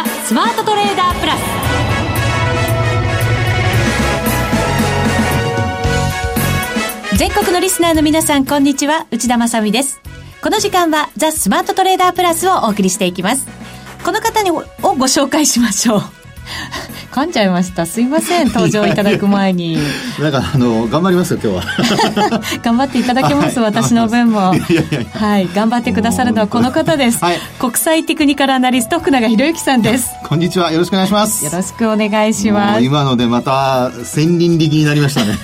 ザ・スマートトレーダープラス。全国のリスナーの皆さんこんにちは。内田まさです。この時間はザ・スマートトレーダープラスをお送りしていきます。この方にをご紹介しましょう。噛んじゃいました。すいません。登場いただく前に。なんかあの頑張りますよ今日は。頑張っていただけます、はい、私の分も。はい。頑張ってくださるのはこの方です、はい、国際テクニカルアナリスト福永博之さんです。こんにちは。よろしくお願いします。よろしくお願いします。今のでまた千人力になりましたね。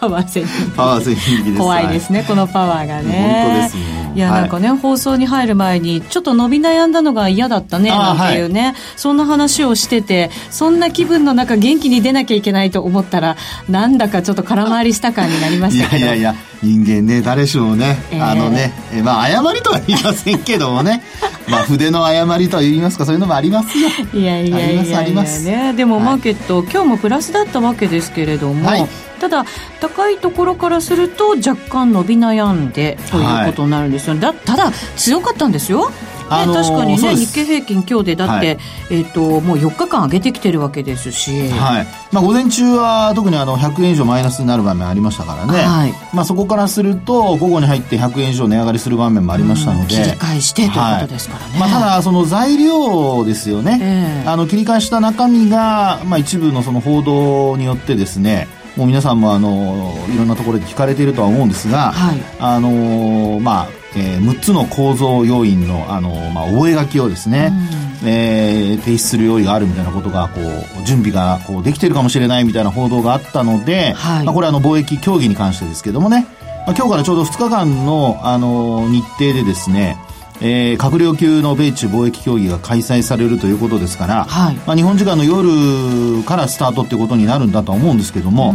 パワー千人パワー千人力怖いですね、このパワーがね。本当ですね。いや、なんかね、放送に入る前に、ちょっと伸び悩んだのが嫌だったね、なんていうね、はい、そんな話をしてて、そんな気分の中、元気に出なきゃいけないと思ったら、なんだかちょっと空回りした感になりましたけど。いやいやいや、人間ね、誰しもね、えー、あのね、えまあ、誤りとは言いませんけどもね、まあ、筆の誤りと言いますか、そういうのもありますよ。いやいやいやいや、いやね、でもマーケット、はい、今日もプラスだったわけですけれども、はい。ただ高いところからすると若干伸び悩んでということになるんですよ、はい、だただ強かったんですよあのー、確かにね日経平均今日でだって、はい、えーと、もう4日間上げてきてるわけですし、はい。まあ、午前中は特にあの100円以上マイナスになる場面ありましたからね、はい。まあ、そこからすると午後に入って100円以上値上がりする場面もありましたので、切り返してということですからね、はい、まあ、ただその材料ですよね、えー、あの切り返した中身が、まあ、一部のその報道によってですねもう皆さんもあのいろんなところで聞かれているとは思うんですが、はい、あのまあ、えー、6つの構造要因のあの、まあ、覚書をですね、うん、えー、提出する用意があるみたいなことがこう準備がこうできているかもしれないみたいな報道があったので、はい、まあ、これはあの貿易協議に関してですけどもね、まあ、今日からちょうど2日間のあの日程でですねえー、閣僚級の米中貿易協議が開催されるということですから、はい、まあ、日本時間の夜からスタートっていうことになるんだとは思うんですけども、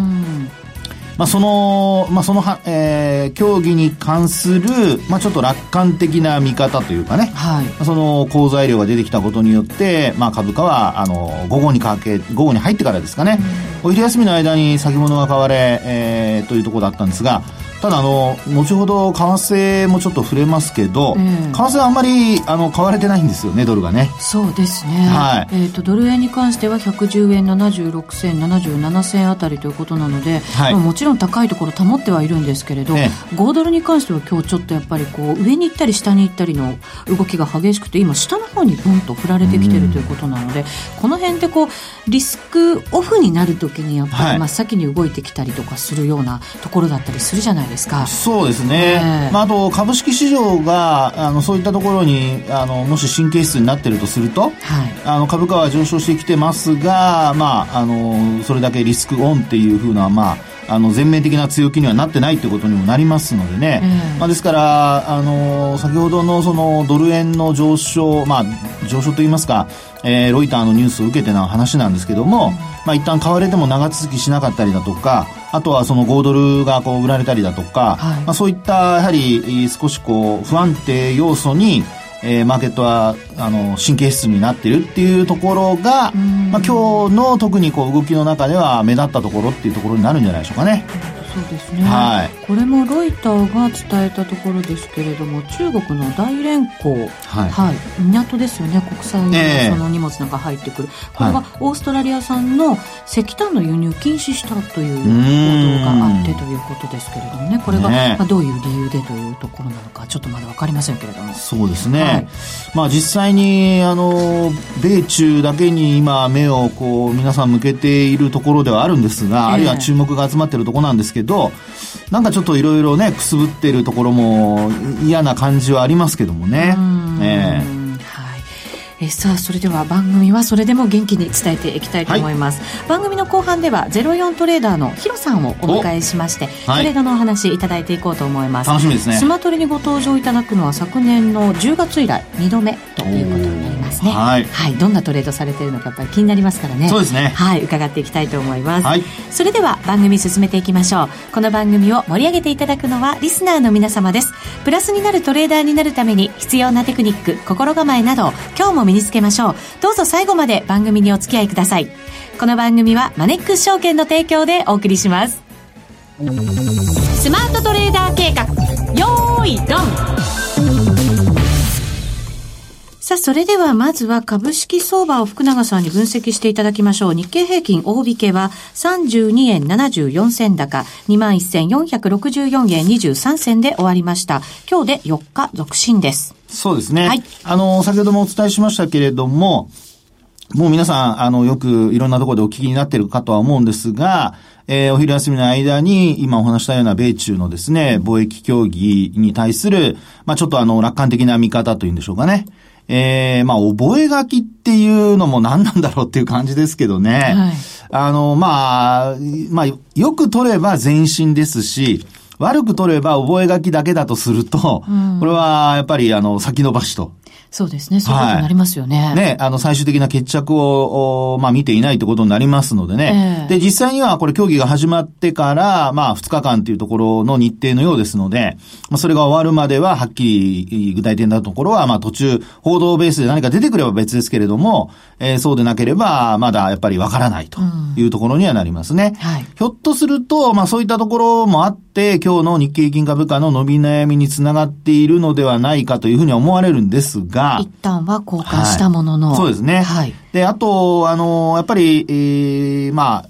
まあ、その、まあ、そのは、えー、競技に関する、まあ、ちょっと楽観的な見方というかね、はい、その好材料が出てきたことによって、まあ、株価は、あの、午後にかけ、午後に入ってからですかね、お昼休みの間に先物が買われ、えー、というところだったんですが、ただあの後ほど為替もちょっと触れますけど、為替はあんまりあの買われてないんですよねドルがね。そうですね、はい。えーと、ドル円に関しては110円76銭77銭あたりということなので、はい、もちろん高いところ保ってはいるんですけれど、ね、5ドルに関しては今日ちょっとやっぱりこう上に行ったり下に行ったりの動きが激しくて今下の方にボンと振られてきてるということなので、この辺でこうリスクオフになるときにやっぱり真っ先に動いてきたりとかするようなところだったりするじゃないですかそうですね、まあ、あと株式市場があのそういったところにあのもし神経質になっているとすると、はい、あの株価は上昇してきてますが、まあ、あのそれだけリスクオンっていうふうな、まあ、あの全面的な強気にはなってないということにもなりますのでね、うん、まあ、ですからあの先ほどのそのドル円の上昇、まあ、上昇といいますか、えー、ロイターのニュースを受けての話なんですけども、うん、まあ、一旦買われても長続きしなかったりだとかあとはその5ドルがこう売られたりだとか、はい、まあ、そういったやはり少しこう不安定要素にえー、マーケットはあの神経質になってるっていうところが、まあ、今日の特にこう動きの中では目立ったところっていうところになるんじゃないでしょうかね。そうですね、はい、これもロイターが伝えたところですけれども中国の大連港、はい、はい、港ですよね。国際のその荷物なんか入ってくる、えー、これがオーストラリア産の石炭の輸入禁止したという報道があってということですけれどもね。これが、ね、まあ、どういう理由でというところなのかちょっとまだ分かりませんけれども。そうですね、はい、まあ、実際にあの米中だけに今目をこう皆さん向けているところではあるんですが、えー、あるいは注目が集まっているところなんですけどなんかちょっといろいろねくすぶっているところも嫌な感じはありますけどもね。えさあそれでは番組はそれでも元気に伝えていきたいと思います、はい、番組の後半では04トレーダーのヒロさんをお迎えしまして、トレードのお話いただいていこうと思います。楽しみですね。スマトレにご登場いただくのは昨年の10月以来2度目ということにますね。はい、はい、どんなトレードされているのかやっぱり気になりますからね。そうですね。はい。伺っていきたいと思います、はい、それでは番組進めていきましょう。この番組を盛り上げていただくのはリスナーの皆様です。プラスになるトレーダーになるために必要なテクニック心構えなど今日も身につけましょう。どうぞ最後まで番組にお付き合いください。この番組はマネックス証券の提供でお送りします。スマートトレーダー計画。よーいドンさあ、それではまずは株式相場を福永さんに分析していただきましょう。日経平均大引けは32円74銭高、21,464円23銭で終わりました。今日で4日続伸です。そうですね。はい。あの、先ほどもお伝えしましたけれども、もう皆さん、あの、よくいろんなところでお聞きになっているかとは思うんですが、えー、お昼休みの間に、今お話したような米中のですね、貿易協議に対する、まあちょっとあの、楽観的な見方というんでしょうかね。えー、まあ、覚書っていうのも何なんだろうっていう感じですけどね。はい、あの、まあ、まあ、よく取れば前進ですし、悪く取れば覚書だけだとすると、うん、これはやっぱりあの、先延ばしとそうですね。そういうことになりますよね。はい、ね、あの、最終的な決着を、まあ、見ていないってことになりますのでね。えー、で、実際にはこれ競技が始まってから、まあ、2日間っていうところの日程のようですので、まあ、それが終わるまでは、はっきり具体的なところは、まあ、途中、報道ベースで何か出てくれば別ですけれども、えー、そうでなければ、まだやっぱりわからないというところにはなりますね。うん、はい。ひょっとすると、まあ、そういったところもあって、今日の日経金株価の伸び悩みにつながっているのではないかというふうに思われるんですが、が、一旦は交換したものの。はい、そうですね。はい。で、あと、あの、やっぱり、えー、まあ、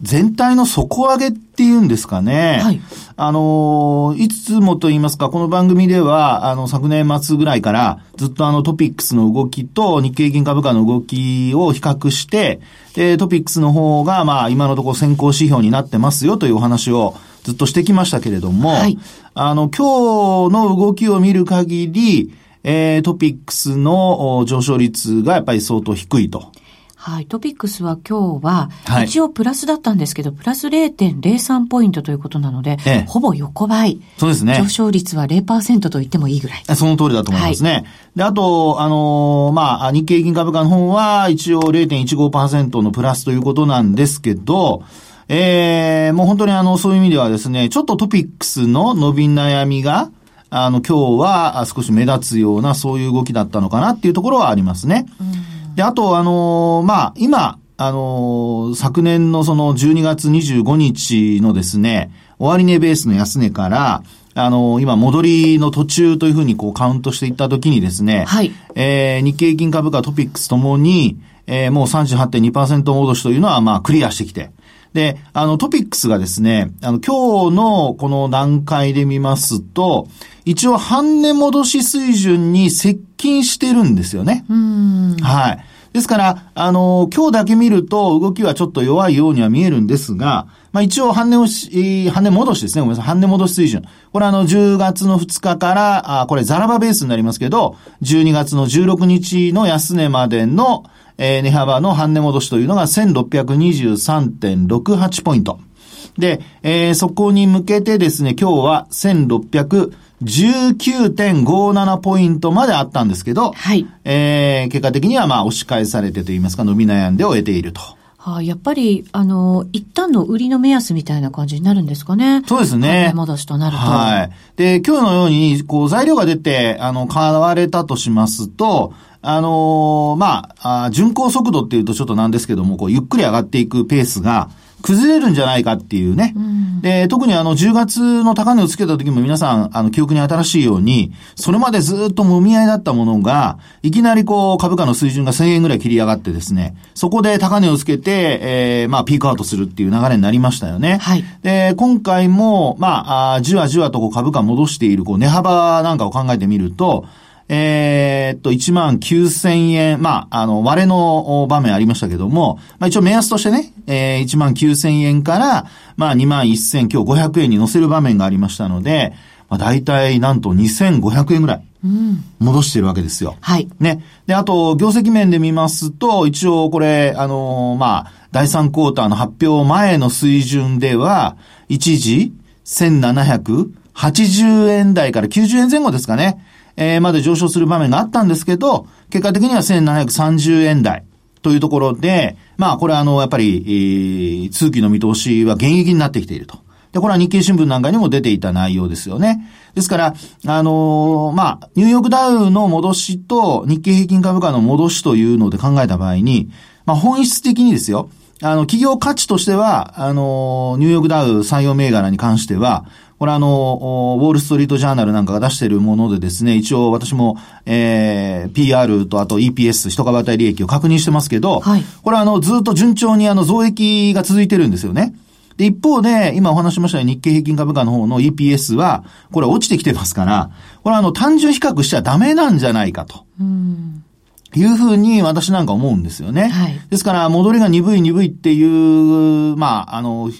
全体の底上げっていうんですかね。はい。あの、いつもと言いますか、この番組では、あの、昨年末ぐらいから、ずっとあの、トピックスの動きと日経平均株価の動きを比較して、で、トピックスの方が、まあ、今のところ先行指標になってますよというお話をずっとしてきましたけれども、はい。あの、今日の動きを見る限り、えー、トピックスの上昇率がやっぱり相当低いと。はい。トピックスは今日は、一応プラスだったんですけど、はい、プラス0.03ポイントということなので、ええ、ほぼ横ばい。そうですね。上昇率は0%と言ってもいいぐらい。その通りだと思いますね。はい、で、あと、あのー、まあ、日経平均株価の方は、一応0.15%のプラスということなんですけど、ええー、もう本当にあの、そういう意味ではですね、ちょっとトピックスの伸び悩みが、あの、今日は少し目立つような、そういう動きだったのかなっていうところはありますね。で、あと、あのー、まあ、今、あのー、昨年のその12月25日のですね、終値ベースの安値から、あのー、今、戻りの途中というふうにこうカウントしていったときにですね、はい。えー、日経平均株価トピックスともに、えー、もう38.2%戻しというのは、まあ、クリアしてきて、で、あの、トピックスがですね、あの、今日のこの段階で見ますと、一応半値戻し水準に接近してるんですよね。はい。ですから、あの、今日だけ見ると動きはちょっと弱いようには見えるんですが、まあ一応半値押し、半値戻しですね。ごめんなさい。半値戻し水準。これあの、10月の2日から、あ、これザラバベースになりますけど、12月の16日の安値までの、えー、値幅の半値戻しというのが1623.68ポイント。で、えー、そこに向けてですね、今日は1619.57ポイントまであったんですけど、はい。えー、結果的にはまあ押し返されてといいますか、伸び悩んで終えていると。はあ、やっぱり、あの、一旦の売りの目安みたいな感じになるんですかね。そうですね。戻しとなると。はい。で、今日のように、こう、材料が出て、あの、買われたとしますと、あのー、まあ、あ巡航速度っていうとちょっとなんですけども、こう、ゆっくり上がっていくペースが、崩れるんじゃないかっていうね。うん、で、特にあの、10月の高値をつけた時も皆さん、あの、記憶に新しいように、それまでずっともみ合いだったものが、いきなりこう、株価の水準が1000円ぐらい切り上がってですね、そこで高値をつけて、えー、まあ、ピークアウトするっていう流れになりましたよね。はい。で、今回も、まあ、あじわじわとこう株価戻している、こう、値幅なんかを考えてみると、えー、っと、1万9000円、まあ、あの、割れの場面ありましたけども、まあ一応目安としてね、えー、1万9000円から、まあ2万1000、今日500円に乗せる場面がありましたので、まあ大体なんと2500円ぐらい。戻してるわけですよ。はい。ね。で、あと、業績面で見ますと、一応これ、あのー、まあ、第3クォーターの発表前の水準では、一時、1780円台から90円前後ですかね。えー、まで上昇する場面があったんですけど、結果的には1730円台というところで、まあこれはあの、やっぱり、えー、通期の見通しは現役になってきていると。で、これは日経新聞なんかにも出ていた内容ですよね。ですから、あのー、まあ、ニューヨークダウの戻しと日経平均株価の戻しというので考えた場合に、まあ、本質的にですよ、あの、企業価値としては、あのー、ニューヨークダウ採用銘柄に関しては、これあの、ウォールストリートジャーナルなんかが出しているものでですね、一応私も、えー、PR とあと EPS、一株当たり利益を確認してますけど、はい、これあの、ずっと順調にあの、増益が続いてるんですよね。で、一方で、今お話しましたように日経平均株価の方の EPS は、これ落ちてきてますから、これあの、単純比較しちゃダメなんじゃないかと。うんいうふうに私なんか思うんですよね。はい、ですから、戻りが鈍い鈍いっていう、まあ、あの、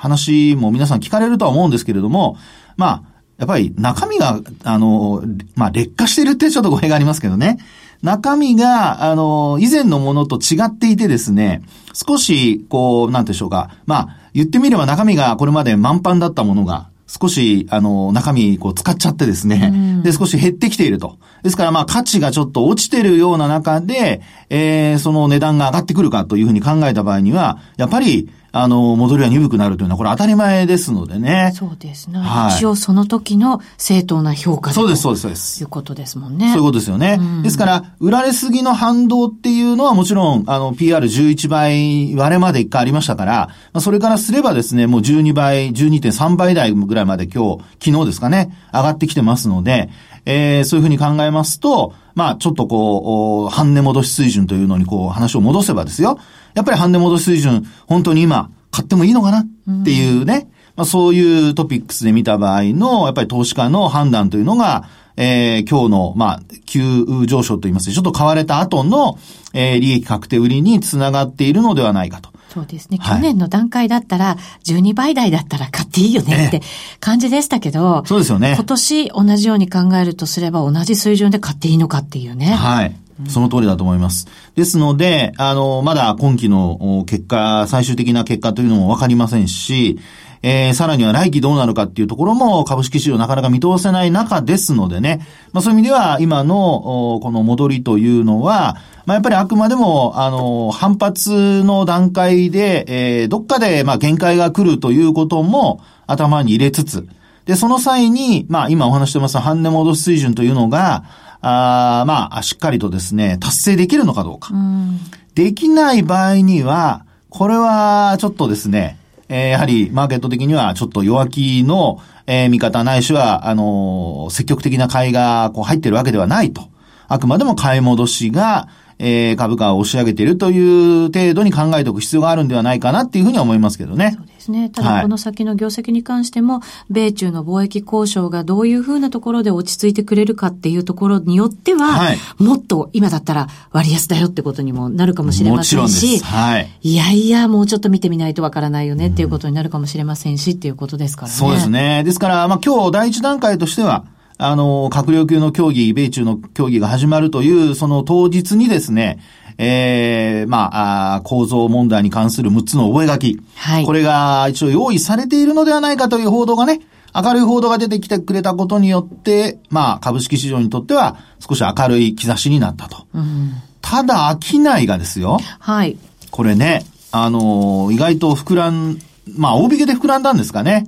話も皆さん聞かれるとは思うんですけれども、まあ、やっぱり中身が、あの、まあ、劣化してるってちょっと語弊がありますけどね。中身が、あの、以前のものと違っていてですね、少し、こう、なんでしょうか。まあ、言ってみれば中身がこれまで満帆だったものが、少し、あの、中身、こう、使っちゃってですね、で、少し減ってきていると。ですから、まあ、価値がちょっと落ちてるような中で、えー、その値段が上がってくるかというふうに考えた場合には、やっぱり、あの、戻りは鈍くなるというのは、これ当たり前ですのでね。そうですね。はい、一応その時の正当な評価そうです、そうです、そうです。いうことですもんね。そういうことですよね。うん、ですから、売られすぎの反動っていうのはもちろん、あの、PR11 倍割れまで一回ありましたから、まあ、それからすればですね、もう12倍、12.3倍台ぐらいまで今日、昨日ですかね、上がってきてますので、えー、そういうふうに考えますと、まあ、ちょっとこう、半値戻し水準というのにこう、話を戻せばですよ。やっぱり半値戻し水準、本当に今、買ってもいいのかなっていうね、うん、まあそういうトピックスで見た場合の、やっぱり投資家の判断というのが、えー、今日の、まあ、急上昇といいますか、ちょっと買われた後の、えー、利益確定売りにつながっているのではないかと。そうですね。去年の段階だったら、12倍台だったら買っていいよねって感じでしたけど、そうですよね。今年同じように考えるとすれば、同じ水準で買っていいのかっていうね。はい。その通りだと思います。ですので、あの、まだ今期の結果、最終的な結果というのもわかりませんし、えー、さらには来期どうなるかっていうところも株式市場なかなか見通せない中ですのでね、まあそういう意味では今のこの戻りというのは、まあやっぱりあくまでも、あの、反発の段階で、えー、どっかでまあ限界が来るということも頭に入れつつ、で、その際に、まあ今お話してます半値戻し水準というのが、あまあ、しっかりとですね、達成できるのかどうか。うん、できない場合には、これはちょっとですね、えー、やはりマーケット的にはちょっと弱気の、えー、見方ないしは、あのー、積極的な買いがこう入ってるわけではないと。あくまでも買い戻しが、えー、株価を押し上げているという程度に考えておく必要があるんではないかなっていうふうに思いますけどね。そうですね。ただこの先の業績に関しても、はい、米中の貿易交渉がどういうふうなところで落ち着いてくれるかっていうところによっては、はい、もっと今だったら割安だよってことにもなるかもしれませんし、はい、いやいや、もうちょっと見てみないとわからないよねっていうことになるかもしれませんし、っていうことですからね。そうですね。ですから、まあ今日第一段階としては、あの、閣僚級の協議、米中の協議が始まるという、その当日にですね、ええー、まあ構造問題に関する6つの覚書。はい。これが一応用意されているのではないかという報道がね、明るい報道が出てきてくれたことによって、まあ、株式市場にとっては少し明るい兆しになったと。うん、ただ、商いがですよ。はい。これね、あのー、意外と膨らん、まあ、大引けで膨らんだんですかね。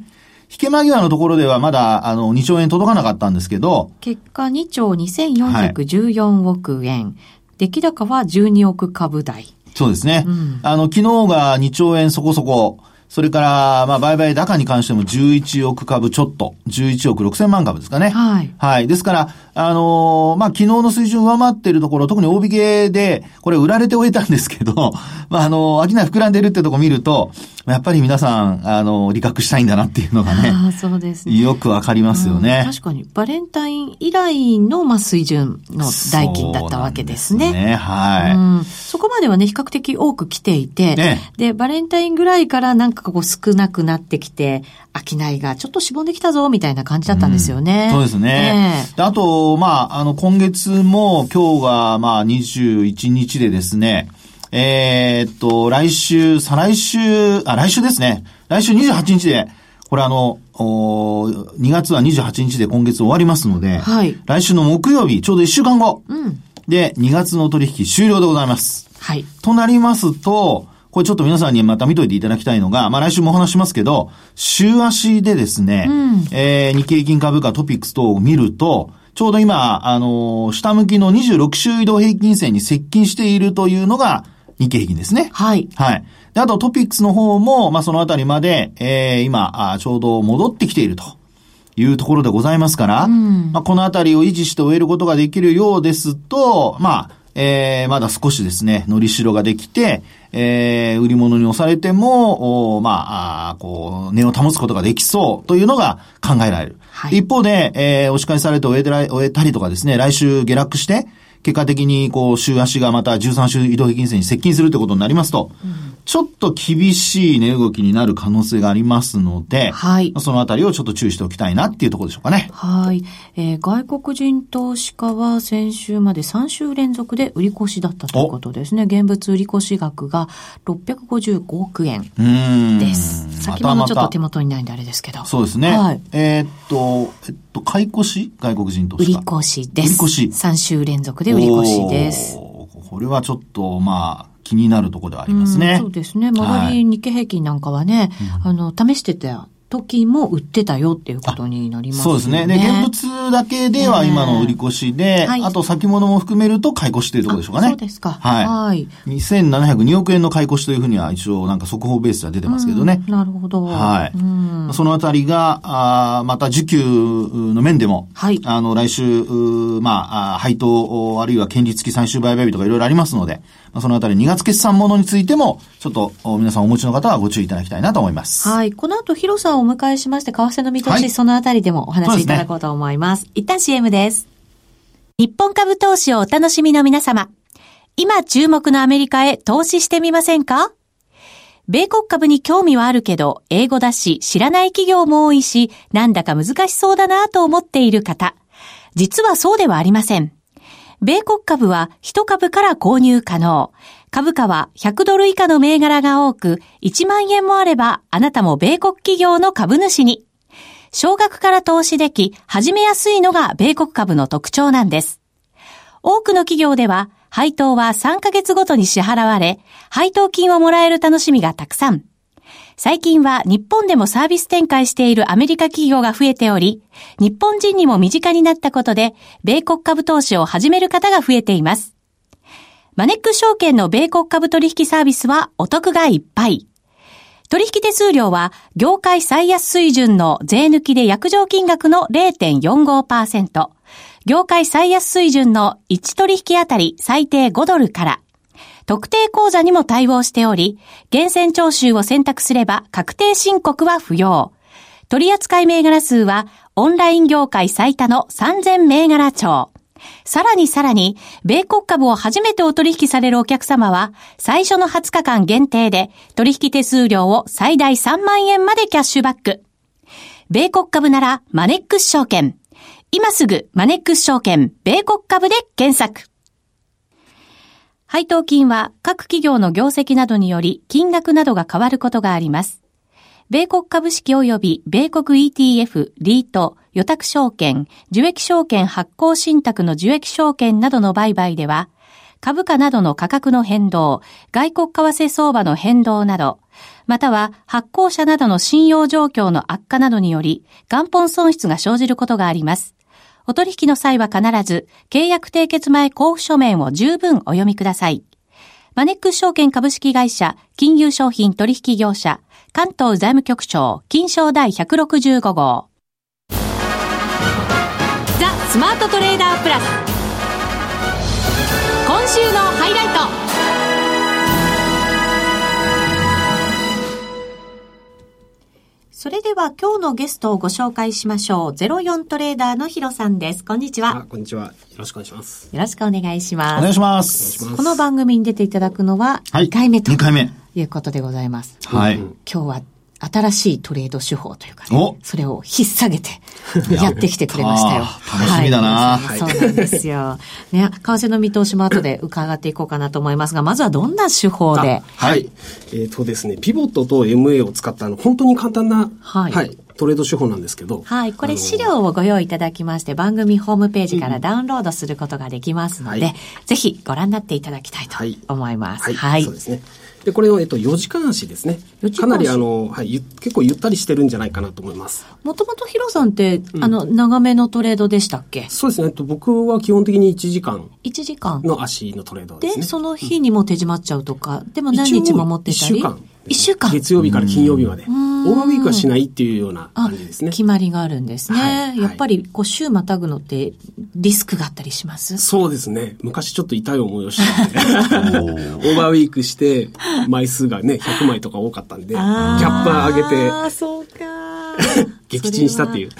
引け間際のところではまだ、あの、2兆円届かなかったんですけど。結果2兆2414億円。はい、出来高は12億株台。そうですね。うん、あの、昨日が2兆円そこそこ。それから、まあ、売買高に関しても11億株ちょっと、11億6千万株ですかね。はい。はい。ですから、あのー、まあ、昨日の水準上回っているところ、特に大引けで、これ売られて終えたんですけど、まあ、あのー、商い膨らんでるってとこ見ると、やっぱり皆さん、あのー、理覚したいんだなっていうのがね。あそうですね。よくわかりますよね、うん、確かに、バレンタイン以来の、まあ、水準の代金だったわけですね。ね、はい、うん。そこまではね、比較的多く来ていて、ね、で、バレンタインぐらいからなんかこう少なくなってきて、商いがちょっとしぼんできたぞ、みたいな感じだったんですよね。うん、そうですね。えー、あと、まあ、あの、今月も今日が、まあ、21日でですね、えー、っと、来週、再来週、あ、来週ですね。来週28日で、これあの、お2月は28日で今月終わりますので、はい、来週の木曜日、ちょうど1週間後、うん、で、2月の取引終了でございます。はい。となりますと、これちょっと皆さんにまた見といていただきたいのが、まあ来週もお話しますけど、週足でですね、うん、えー、日経平均株価トピックス等を見ると、ちょうど今、あのー、下向きの26週移動平均線に接近しているというのが日経平均ですね。はい。はい。で、あとトピックスの方も、まあそのあたりまで、えー、今あ、ちょうど戻ってきていると。いうところでございますから、うん、まあ、このあたりを維持して終えることができるようですと、まあ、えー、まだ少しですね、のりしろができて、えー、売り物に押されても、おまあ、あこう、値を保つことができそうというのが考えられる。はい、一方で、えー、押し返されて終え終えたりとかですね、来週下落して、結果的に、こう、週足がまた13週移動平均線に接近するということになりますと、うんちょっと厳しい値動きになる可能性がありますので、はい。そのあたりをちょっと注意しておきたいなっていうところでしょうかね。はい。えー、外国人投資家は先週まで3週連続で売り越しだったということですね。現物売り越し額が655億円です。先物ちょっと手元にないんであれですけど。そうですね。はい。えー、っと、えっと、買い越し？外国人投資家。売り越しです。売り越し。3週連続で売り越しです。これはちょっと、まあ、気になるところではありますね。そうですね。周り日経平均なんかはね、はい、あの、試してた時も売ってたよっていうことになりますね。そうですね。で、現物だけでは今の売り越しで、はい、あと先物も含めると買い越しというところでしょうかね。そうですか。はい。はい。2702億円の買い越しというふうには一応なんか速報ベースでは出てますけどね。なるほど。はい。そのあたりが、あまた需給の面でも、はい。あの、来週、まあ、配当、あるいは権利付き最終売買日とかいろいろありますので、まあ、そのあたり2月決算ものについても、ちょっと皆さんお持ちの方はご注意いただきたいなと思います。はい。この後、広さんをお迎えしまして、為替の見通し、はい、そのあたりでもお話しいただこうと思います。すね、一旦 CM です。日本株投資をお楽しみの皆様。今注目のアメリカへ投資してみませんか？米国株に興味はあるけど、英語だし、知らない企業も多いし、なんだか難しそうだなと思っている方。実はそうではありません。米国株は1株から購入可能。株価は100ドル以下の銘柄が多く、1万円もあれば、あなたも米国企業の株主に。少額から投資でき、始めやすいのが米国株の特徴なんです。多くの企業では、配当は3ヶ月ごとに支払われ、配当金をもらえる楽しみがたくさん。最近は日本でもサービス展開しているアメリカ企業が増えており、日本人にも身近になったことで、米国株投資を始める方が増えています。マネック証券の米国株取引サービスはお得がいっぱい。取引手数料は業界最安水準の税抜きで約定金額の0.45%、業界最安水準の1取引あたり最低5ドルから、特定口座にも対応しており、厳選徴収を選択すれば確定申告は不要。取扱銘柄数はオンライン業界最多の3000銘柄帳。さらにさらに、米国株を初めてお取引されるお客様は、最初の20日間限定で、取引手数料を最大3万円までキャッシュバック。米国株なら、マネックス証券。今すぐ、マネックス証券、米国株で検索。配当金は各企業の業績などにより金額などが変わることがあります。米国株式及び米国 ETF、リート、予託証券、受益証券発行信託の受益証券などの売買では、株価などの価格の変動、外国為替相場の変動など、または発行者などの信用状況の悪化などにより、元本損失が生じることがあります。お取引の際は必ず、契約締結前交付書面を十分お読みください。マネックス証券株式会社、金融商品取引業者、関東財務局長、金賞第165号。ザ・スマートトレーダープラス。今週のハイライト。それでは今日のゲストをご紹介しましょう。04トレーダーのヒロさんです。こんにちは。こんにちは。よろしくお願いします。よろしくお願いします。お願いします。この番組に出ていただくのは2回目と、はい、2回目。いうことでございます。はい。今日は新しいトレード手法というかね、それを引っ提げて やってきてくれましたよ。楽しみだな、はい、そうなんですよ。ね、為替の見通しも後で伺っていこうかなと思いますが、まずはどんな手法で？はい。えっ、ー、とですね、ピボットと MA を使ったの、本当に簡単な、はい、はい、トレード手法なんですけど。はい。これ資料をご用意いただきまして、番組ホームページからダウンロードすることができますので、うんはい、ぜひご覧になっていただきたいと思います。はい。はい、そうですね。で、これを、えっと、4時間足ですね。かなり、あの、はい、結構ゆったりしてるんじゃないかなと思います。もともとヒロさんって、うん、あの、長めのトレードでしたっけ？そうですね。と僕は基本的に1時間。1時間の足のトレードです、ね、で、その日にも手締まっちゃうとか、うん、でも何日も持ってたり？1週間、1週間。月曜日から金曜日まで。うんーバーウィークはしないっていうような感じですね。決まりがあるんですね。はい、やっぱり、こう、週またぐのってリスクがあったりします？そうですね。昔ちょっと痛い思いをしたので、オーバーウィークして、枚数がね、100枚とか多かったんで、キャッパー上げて、ああ、そうか。撃沈したっていう。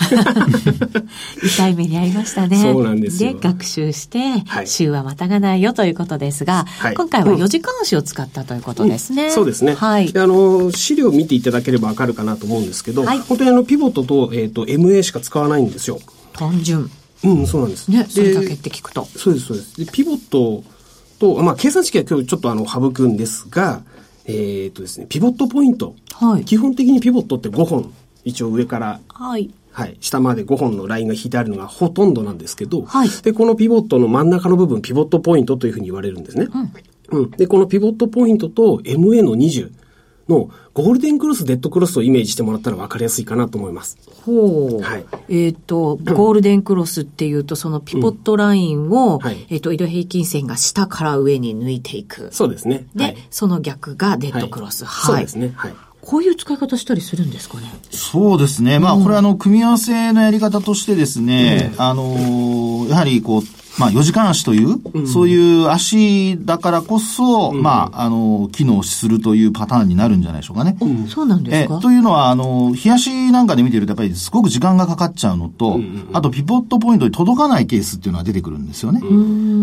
痛い目に遭いましたね。そうなんですで、学習して、週はまたがないよということですが、はい、今回は4時間足を使ったということですね。うん、そうですね。はい。あの、資料を見ていただければわかるかなと思うんですけど、はい、本当にあの、ピボットと、えっ、ー、と、MA しか使わないんですよ。単純。うん、そうなんです。ね、それだけって聞くと。そうです、そうです。で、ピボットと、まあ、計算式は今日ちょっとあの、省くんですが、えっ、ー、とですね、ピボットポイント。はい。基本的にピボットって5本一応上から、はい。はい。下まで5本のラインが引いてあるのがほとんどなんですけど、はい。で、このピボットの真ん中の部分、ピボットポイントというふうに言われるんですね。うん。うん。で、このピボットポイントと MA の20のゴールデンクロス、デッドクロスをイメージしてもらったら分かりやすいかなと思います。ほう。はい。えっ、ー、と、ゴールデンクロスっていうと、そのピポットラインを、うんはい、えっ、ー、と、移動平均線が下から上に抜いていく。そうですね。で、はい、その逆がデッドクロス。はい。そうですね。はい。こういう使い方したりするんですかね？そうですね。まあ、これあの、組み合わせのやり方としてですね、あの、やはりこう、まあ、4時間足という、うん、そういう足だからこそ、うん、まあ、あの、機能するというパターンになるんじゃないでしょうかね。うん、そうなんですか？というのは、あの、冷やしなんかで見てると、やっぱりすごく時間がかかっちゃうのと、あと、ピポットポイントに届かないケースっていうのが出てくるんですよね。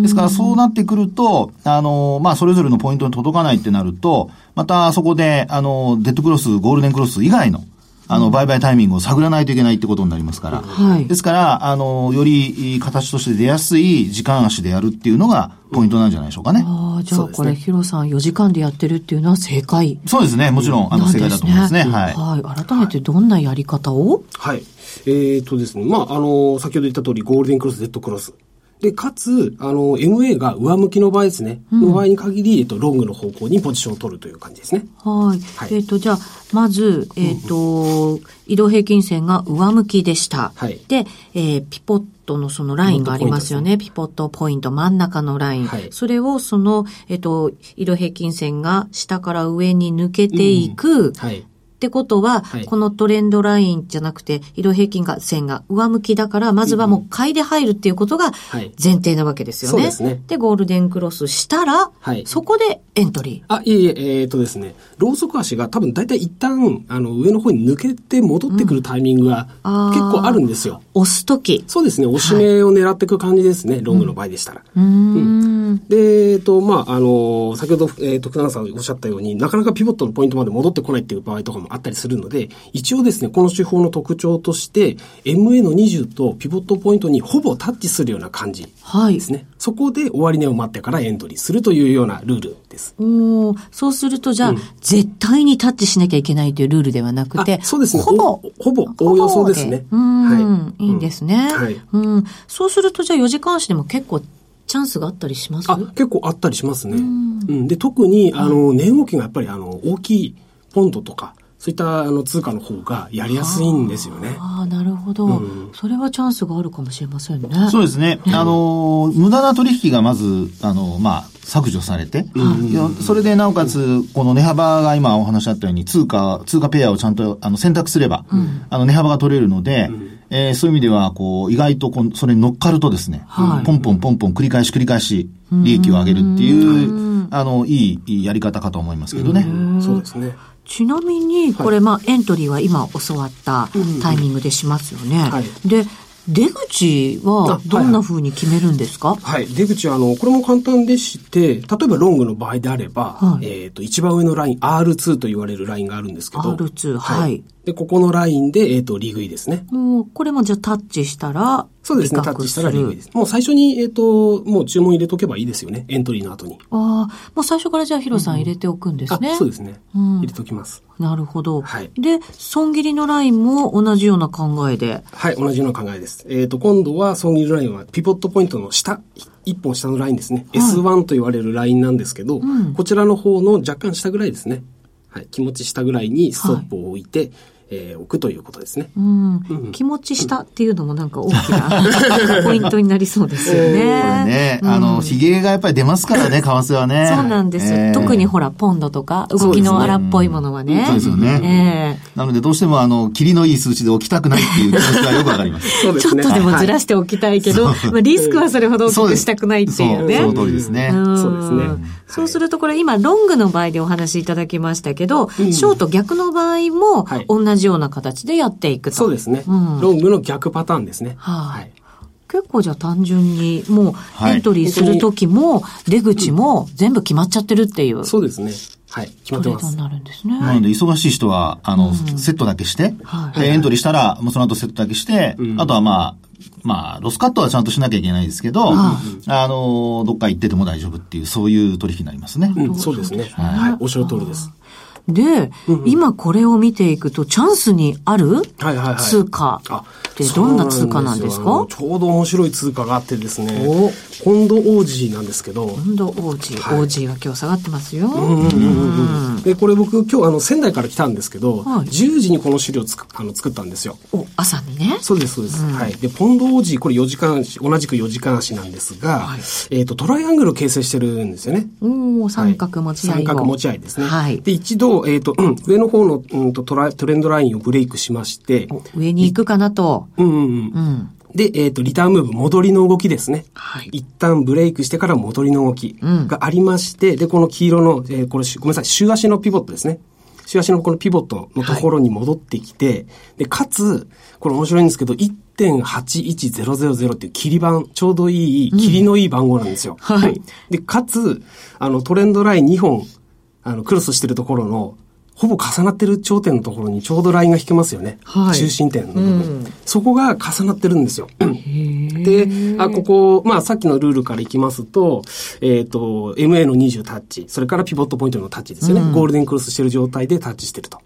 ですから、そうなってくると、あの、まあ、それぞれのポイントに届かないってなると、またそこで、あの、デッドクロス、ゴールデンクロス以外の、あの、売買タイミングを探らないといけないってことになりますから。はい。ですから、あの、より形として出やすい時間足でやるっていうのがポイントなんじゃないでしょうかね。ああ、じゃあこれ、ヒロさん4時間でやってるっていうのは正解。そうですね。もちろん、あの、正解だと思いますね。はい。はい。改めてどんなやり方を？はい。えー、っとですね。まあ、あの、先ほど言った通り、ゴールデンクロス、デッドクロス。で、かつ、あの、MA が上向きの場合ですね。うん、の場合に限り、えっと、ロングの方向にポジションを取るという感じですね。はい。はい、えっ、と、じゃあ、まず、えっ、ー、と、うん、移動平均線が上向きでした。はい。で、えー、ピポットのそのラインがありますよね。ピポットポイント、真ん中のライン。はい、それをその、えっ、と、移動平均線が下から上に抜けていく、うん、はい。ってことは、はい、このトレンドラインじゃなくて、移動平均が線が上向きだから、まずはもう買いで入るっていうことが前提なわけですよね。はい、ですね。で、ゴールデンクロスしたら、はい、そこでエントリー。あ、いえいえ、えー、っとですね、ローソク足が多分大体一旦、あの、上の方に抜けて戻ってくるタイミングが結構あるんですよ。押すとき。そうですね、押し目を狙っていく感じですね、ロングの場合でしたら。うん。うん、で、えっと、まあ、あの、先ほど、えっと、福永さんおっしゃったようになかなかピボットのポイントまで戻ってこないっていう場合とかもあったりするので、一応ですね、この手法の特徴として、MA の20とピボットポイントにほぼタッチするような感じですね。はい、そこで終値を待ってからエントリーするというようなルールです。おそうすると、じゃあ、うん、絶対にタッチしなきゃいけないというルールではなくて、そうですね。ほぼ、ほぼ、おおよそですね。はい。いいんですね。はい。うん。そうすると、じゃあ4時間足でも結構チャンスがあったりします？あ、結構あったりしますね。うん、で、特に、あの、値動きがやっぱり、あの、大きいポンドとか、そういったあの通貨の方がやりやすいんですよね。ああ、なるほど、うん、それはチャンスがあるかもしれませんね。そうですね。あの、無駄な取引がまず、あの、まあ、削除されて、うん、それでなおかつ、この値幅が今お話あったように、通貨、通貨ペアをちゃんとあの選択すれば、うん、あの値幅が取れるので、えー、そういう意味では、こう、意外とこそれに乗っかるとですね、はい、ポンポンポンポン繰り返し繰り返し利益を上げるっていう、あの、いいやり方かと思いますけどね。そうですね。ちなみに、これ、まあ、エントリーは今教わったタイミングでしますよね。はい、で、出口はどんなふうに決めるんですか、はい、はい、出口は、あの、これも簡単でして、例えばロングの場合であれば、はい、えっ、と、一番上のライン、R2 と言われるラインがあるんですけど。R2、はい。で、ここのラインで、えっ、ー、と、利食いですね。もう、これもじゃあタッチしたら、そうですね、タッチしたら利食いです。もう最初に、えっ、ー、と、もう注文入れとけばいいですよね、エントリーの後に。ああ、もう最初からじゃあヒロさん入れておくんですね。うん、そうですね、うん。入れときます。なるほど。はい。で、損切りのラインも同じような考えで。はい、同じような考えです。えっ、ー、と、今度は損切りラインはピポットポイントの下、一本下のラインですね。はい、S1 と言われるラインなんですけど、うん、こちらの方の若干下ぐらいですね。はい、気持ち下ぐらいにストップを置いて、はいえー、置くということですね。うん。うん、気持ちしたっていうのもなんか大きな ポイントになりそうですよね。ね、あの、ヒゲがやっぱり出ますからね、為替はね。そうなんです、えー、特にほら、ポンドとか、動きの荒っぽいものはね。そうですよね。えー、なので、どうしても、あの、霧のいい数値で置きたくないっていう気持ちはよくわかります。そうですね。ちょっとでもずらしておきたいけど、はい、まあ、リスクはそれほど大きくしたくないっていうね。その通りですね。そうですね。そうすると、これ今、ロングの場合でお話しいただきましたけど、ショート逆の場合も、同じような形でやっていくと。そうですね。ロングの逆パターンですね。はい。結構じゃあ単純にもうエントリーするときも出口も全部決まっちゃってるっていう。そうですね。はい。決まってます。なるんですね。なので、忙しい人は、あの、セットだけして、で、エントリーしたら、もうその後セットだけして、あとはまあ、まあ、ロスカットはちゃんとしなきゃいけないですけど、あの、どっか行ってても大丈夫っていう、そういう取引になりますね。そうですね。はい。おっしゃる通りです。で、うん今これを見ていくと、チャンスにある通貨ってどんな通貨なんですか？ちょうど面白い通貨があってですね、ポンドオージーなんですけど。ポンドオージー、はい、オージーは今日下がってますよ。で、これ僕今日あの仙台から来たんですけど、はい、10時にこの資料つくあの作ったんですよ。お、朝にね。そうです、そうです。うん、はい。で、ポンドオージー、これ4時間足、同じく4時間足なんですが、はい、えっ、ー、と、トライアングルを形成してるんですよね。お三角持ち合い、三角持ち合いですね。はい。で、一度、えっ、ー、と、うん、上の方の、うんとトラ、トレンドラインをブレイクしまして、上に行くかなと。うんうんうん。うんで、えっ、ー、と、リターンムーブ、戻りの動きですね。はい。一旦ブレイクしてから戻りの動きがありまして、うん、で、この黄色の、えー、これ、ごめんなさい、週足のピボットですね。週足のこのピボットのところに戻ってきて、はい、で、かつ、これ面白いんですけど、1.81000っていう切り番、ちょうどいい、切りのいい番号なんですよ。うん、はい。で、かつ、あの、トレンドライン2本、あの、クロスしてるところの、ほぼ重なってる頂点のところにちょうどラインが引けますよね。はい、中心点の部分、うん、そこが重なってるんですよ。で、あ、ここ、まあさっきのルールからいきますと、えっ、ー、と、MA の20タッチ、それからピボットポイントのタッチですよね。うん、ゴールデンクロスしてる状態でタッチしてると。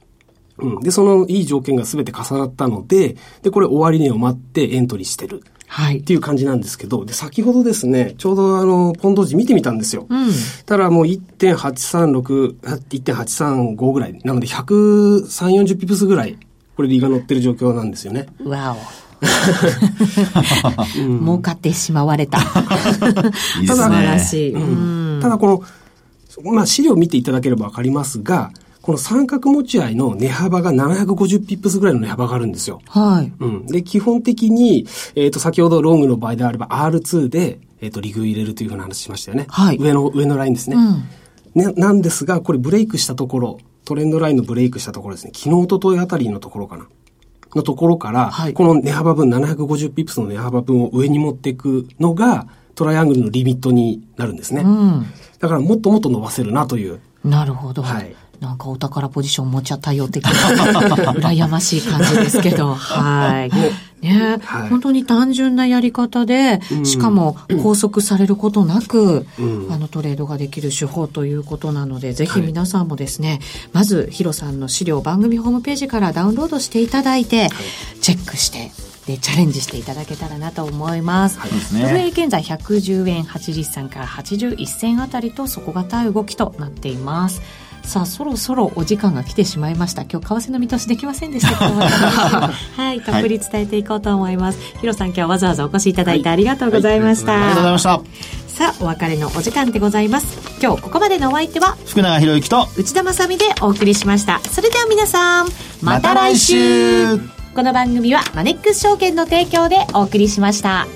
うん。で、そのいい条件が全て重なったので、で、これ終値を待ってエントリーしてる。はい。っていう感じなんですけど、で、先ほどですね、ちょうどあの、ポンド時見てみたんですよ。うん。ただもう1.836、1.835ぐらい。なので130、40ピプスぐらい、これ利が乗ってる状況なんですよね。わお。うん、儲かってしまわれた。いい素晴らしい。うん、ただこの、まあ資料見ていただければわかりますが、この三角持ち合いの値幅が750ピップスぐらいの値幅があるんですよ。はい。うん。で、基本的に、えっ、ー、と、先ほどロングの場合であれば R2 で、えっ、ー、と、リグ入れるというふうな話しましたよね。はい。上の、上のラインですね。うん。ね、なんですが、これブレイクしたところ、トレンドラインのブレイクしたところですね。昨日、一昨日あたりのところかな。のところから、はい、この値幅分、750ピップスの値幅分を上に持っていくのが、トライアングルのリミットになるんですね。うん。だからもっともっと伸ばせるなという。なるほど。はい。なんかお宝ポジション持ちゃったよ的な、羨ましい感じですけど、はい。ね、はい、本当に単純なやり方で、しかも拘束されることなく、うん、あのトレードができる手法ということなので、ぜひ皆さんもですね、はい、まずヒロさんの資料番組ホームページからダウンロードしていただいて、はい、チェックして、でチャレンジしていただけたらなと思います。はい、ドル円現在110円80銭から81銭あたりと底堅い動きとなっています。さあそろそろお時間が来てしまいました。今日為替の見通しできませんでした。けど はい。たっぷり伝えていこうと思います、はい、ヒロさん今日はわざわざお越しいただいてありがとうございました、はい。はい、ありがとうございました。さあお別れのお時間でございます。今日ここまでのお相手は福永博之と内田まさでお送りしました。それでは皆さんまた来週。ま、この番組はマネックス証券の提供でお送りしました。